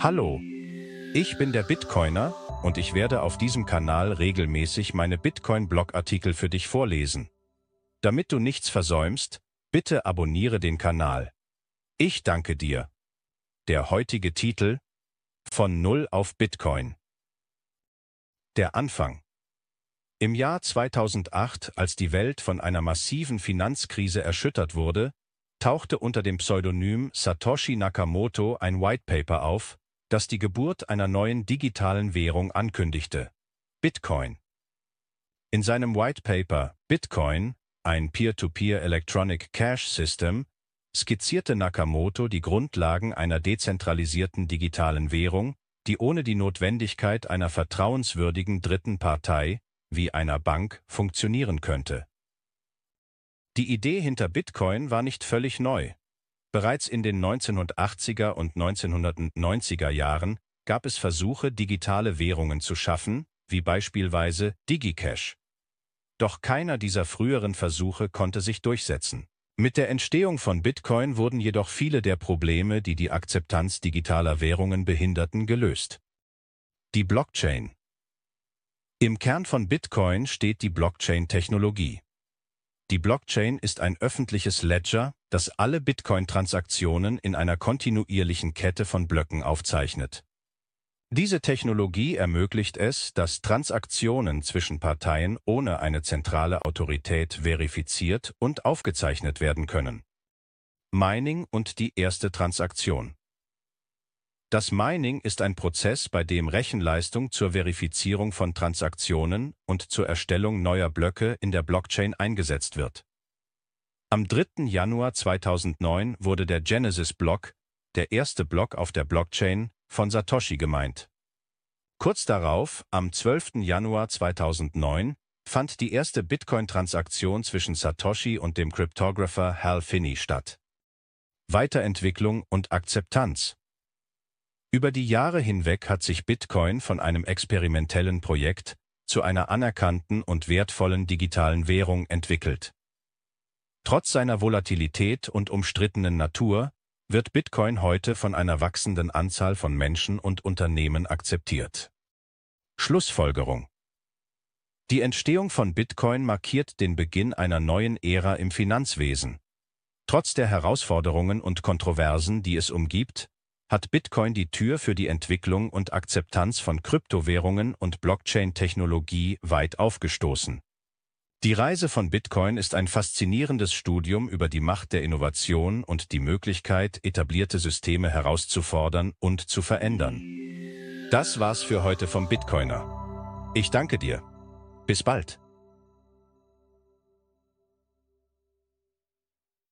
Hallo, ich bin der Bitcoiner und ich werde auf diesem Kanal regelmäßig meine Bitcoin-Blogartikel für dich vorlesen. Damit du nichts versäumst, bitte abonniere den Kanal. Ich danke dir. Der heutige Titel Von Null auf Bitcoin. Der Anfang. Im Jahr 2008, als die Welt von einer massiven Finanzkrise erschüttert wurde, tauchte unter dem Pseudonym Satoshi Nakamoto ein Whitepaper auf, das die Geburt einer neuen digitalen Währung ankündigte, Bitcoin. In seinem White Paper Bitcoin, ein Peer-to-Peer -Peer Electronic Cash System, skizzierte Nakamoto die Grundlagen einer dezentralisierten digitalen Währung, die ohne die Notwendigkeit einer vertrauenswürdigen dritten Partei, wie einer Bank, funktionieren könnte. Die Idee hinter Bitcoin war nicht völlig neu. Bereits in den 1980er und 1990er Jahren gab es Versuche, digitale Währungen zu schaffen, wie beispielsweise DigiCash. Doch keiner dieser früheren Versuche konnte sich durchsetzen. Mit der Entstehung von Bitcoin wurden jedoch viele der Probleme, die die Akzeptanz digitaler Währungen behinderten, gelöst. Die Blockchain Im Kern von Bitcoin steht die Blockchain-Technologie. Die Blockchain ist ein öffentliches Ledger, das alle Bitcoin-Transaktionen in einer kontinuierlichen Kette von Blöcken aufzeichnet. Diese Technologie ermöglicht es, dass Transaktionen zwischen Parteien ohne eine zentrale Autorität verifiziert und aufgezeichnet werden können. Mining und die erste Transaktion das Mining ist ein Prozess, bei dem Rechenleistung zur Verifizierung von Transaktionen und zur Erstellung neuer Blöcke in der Blockchain eingesetzt wird. Am 3. Januar 2009 wurde der Genesis-Block, der erste Block auf der Blockchain, von Satoshi gemeint. Kurz darauf, am 12. Januar 2009, fand die erste Bitcoin-Transaktion zwischen Satoshi und dem Cryptographer Hal Finney statt. Weiterentwicklung und Akzeptanz über die Jahre hinweg hat sich Bitcoin von einem experimentellen Projekt zu einer anerkannten und wertvollen digitalen Währung entwickelt. Trotz seiner Volatilität und umstrittenen Natur wird Bitcoin heute von einer wachsenden Anzahl von Menschen und Unternehmen akzeptiert. Schlussfolgerung Die Entstehung von Bitcoin markiert den Beginn einer neuen Ära im Finanzwesen. Trotz der Herausforderungen und Kontroversen, die es umgibt, hat Bitcoin die Tür für die Entwicklung und Akzeptanz von Kryptowährungen und Blockchain-Technologie weit aufgestoßen. Die Reise von Bitcoin ist ein faszinierendes Studium über die Macht der Innovation und die Möglichkeit, etablierte Systeme herauszufordern und zu verändern. Das war's für heute vom Bitcoiner. Ich danke dir. Bis bald.